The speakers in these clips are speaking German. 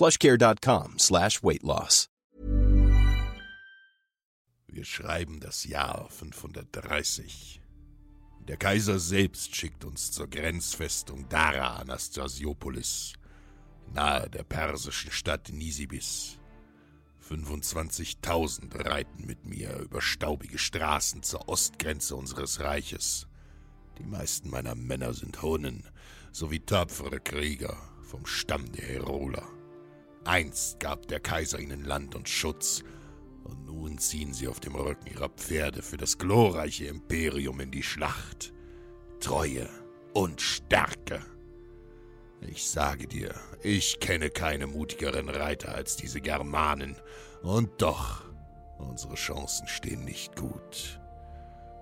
plushcare.com slash weight loss. Wir schreiben das Jahr 530. Der Kaiser selbst schickt uns zur Grenzfestung Dara Anastasiopolis, nahe der persischen Stadt Nisibis. 25.000 reiten mit mir über staubige Straßen zur Ostgrenze unseres Reiches. Die meisten meiner Männer sind Hunnen sowie tapfere Krieger vom Stamm der Heroler. Einst gab der Kaiser ihnen Land und Schutz, und nun ziehen sie auf dem Rücken ihrer Pferde für das glorreiche Imperium in die Schlacht. Treue und Stärke. Ich sage dir, ich kenne keine mutigeren Reiter als diese Germanen, und doch, unsere Chancen stehen nicht gut.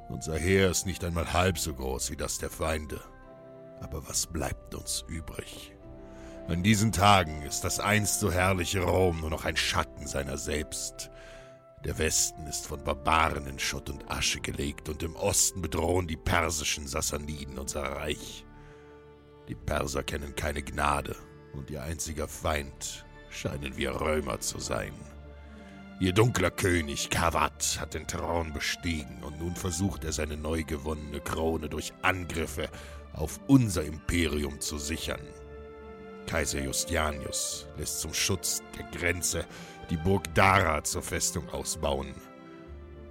Unser Heer ist nicht einmal halb so groß wie das der Feinde. Aber was bleibt uns übrig? An diesen Tagen ist das einst so herrliche Rom nur noch ein Schatten seiner selbst. Der Westen ist von Barbaren in Schutt und Asche gelegt und im Osten bedrohen die persischen Sassaniden unser Reich. Die Perser kennen keine Gnade und ihr einziger Feind scheinen wir Römer zu sein. Ihr dunkler König Kavat hat den Thron bestiegen und nun versucht er seine neu gewonnene Krone durch Angriffe auf unser Imperium zu sichern. Kaiser Justinius lässt zum Schutz der Grenze die Burg Dara zur Festung ausbauen.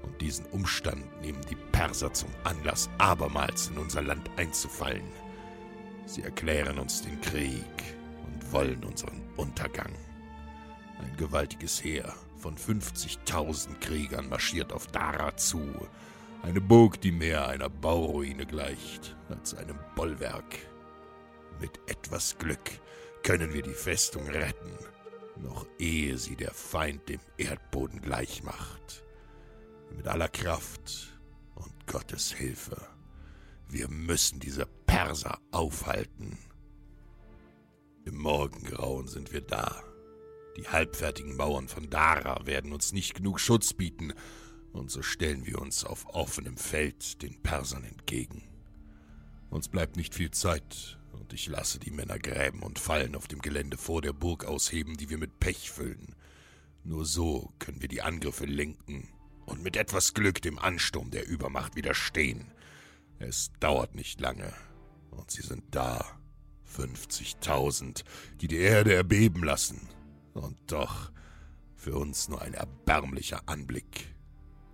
Und diesen Umstand nehmen die Perser zum Anlass, abermals in unser Land einzufallen. Sie erklären uns den Krieg und wollen unseren Untergang. Ein gewaltiges Heer von 50.000 Kriegern marschiert auf Dara zu. Eine Burg, die mehr einer Bauruine gleicht als einem Bollwerk. Mit etwas Glück können wir die Festung retten, noch ehe sie der Feind dem Erdboden gleich macht. Mit aller Kraft und Gottes Hilfe. Wir müssen diese Perser aufhalten. Im Morgengrauen sind wir da. Die halbfertigen Mauern von Dara werden uns nicht genug Schutz bieten, und so stellen wir uns auf offenem Feld den Persern entgegen. Uns bleibt nicht viel Zeit, und ich lasse die Männer Gräben und Fallen auf dem Gelände vor der Burg ausheben, die wir mit Pech füllen. Nur so können wir die Angriffe lenken und mit etwas Glück dem Ansturm der Übermacht widerstehen. Es dauert nicht lange, und sie sind da. 50.000, die die Erde erbeben lassen. Und doch für uns nur ein erbärmlicher Anblick.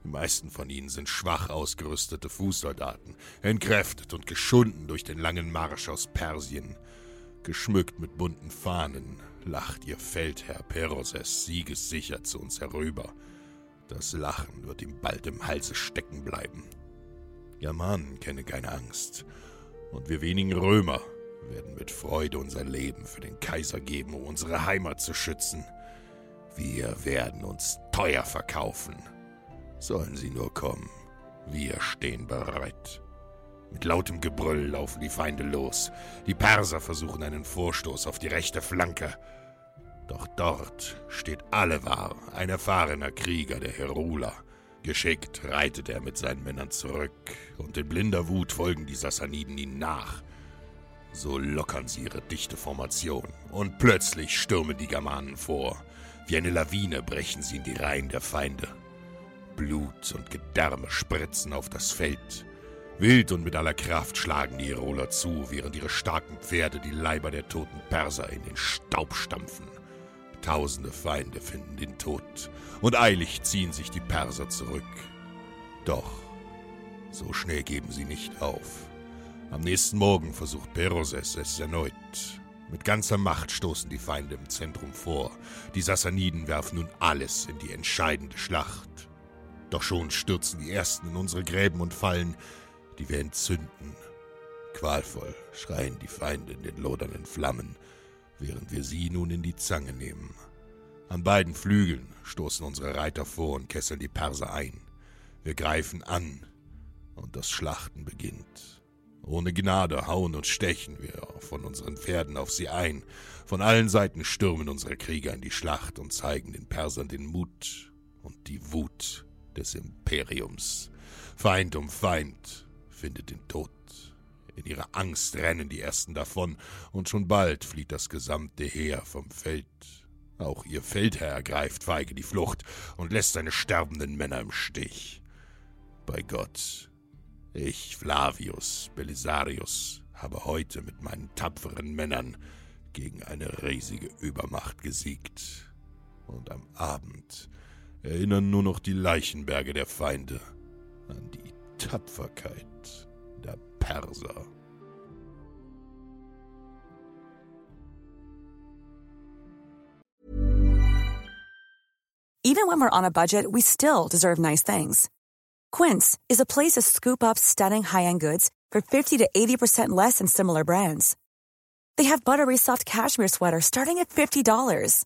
Die meisten von ihnen sind schwach ausgerüstete Fußsoldaten, entkräftet und geschunden durch den langen Marsch aus Persien. Geschmückt mit bunten Fahnen lacht ihr Feldherr Peroses siegessicher zu uns herüber. Das Lachen wird ihm bald im Halse stecken bleiben. Germanen kennen keine Angst, und wir wenigen Römer werden mit Freude unser Leben für den Kaiser geben, um unsere Heimat zu schützen. Wir werden uns teuer verkaufen. Sollen sie nur kommen. Wir stehen bereit. Mit lautem Gebrüll laufen die Feinde los. Die Perser versuchen einen Vorstoß auf die rechte Flanke. Doch dort steht Alevar, ein erfahrener Krieger der Herula. Geschickt reitet er mit seinen Männern zurück, und in blinder Wut folgen die Sassaniden ihm nach. So lockern sie ihre dichte Formation, und plötzlich stürmen die Germanen vor. Wie eine Lawine brechen sie in die Reihen der Feinde. Blut und Gedärme spritzen auf das Feld. Wild und mit aller Kraft schlagen die Heroler zu, während ihre starken Pferde die Leiber der toten Perser in den Staub stampfen. Tausende Feinde finden den Tod, und eilig ziehen sich die Perser zurück. Doch so schnell geben sie nicht auf. Am nächsten Morgen versucht Peroses es erneut. Mit ganzer Macht stoßen die Feinde im Zentrum vor. Die Sassaniden werfen nun alles in die entscheidende Schlacht. Doch schon stürzen die Ersten in unsere Gräben und Fallen, die wir entzünden. Qualvoll schreien die Feinde in den lodernden Flammen, während wir sie nun in die Zange nehmen. An beiden Flügeln stoßen unsere Reiter vor und kesseln die Perser ein. Wir greifen an, und das Schlachten beginnt. Ohne Gnade hauen und stechen wir von unseren Pferden auf sie ein. Von allen Seiten stürmen unsere Krieger in die Schlacht und zeigen den Persern den Mut und die Wut des Imperiums. Feind um Feind findet den Tod. In ihrer Angst rennen die Ersten davon, und schon bald flieht das gesamte Heer vom Feld. Auch ihr Feldherr ergreift feige die Flucht und lässt seine sterbenden Männer im Stich. Bei Gott, ich, Flavius Belisarius, habe heute mit meinen tapferen Männern gegen eine riesige Übermacht gesiegt. Und am Abend erinnern nur noch die Leichenberge der Feinde an die Tapferkeit der Perser. Even when we're on a budget, we still deserve nice things. Quince is a place to scoop up stunning high-end goods for 50 to 80% less than similar brands. They have buttery soft cashmere sweaters starting at $50,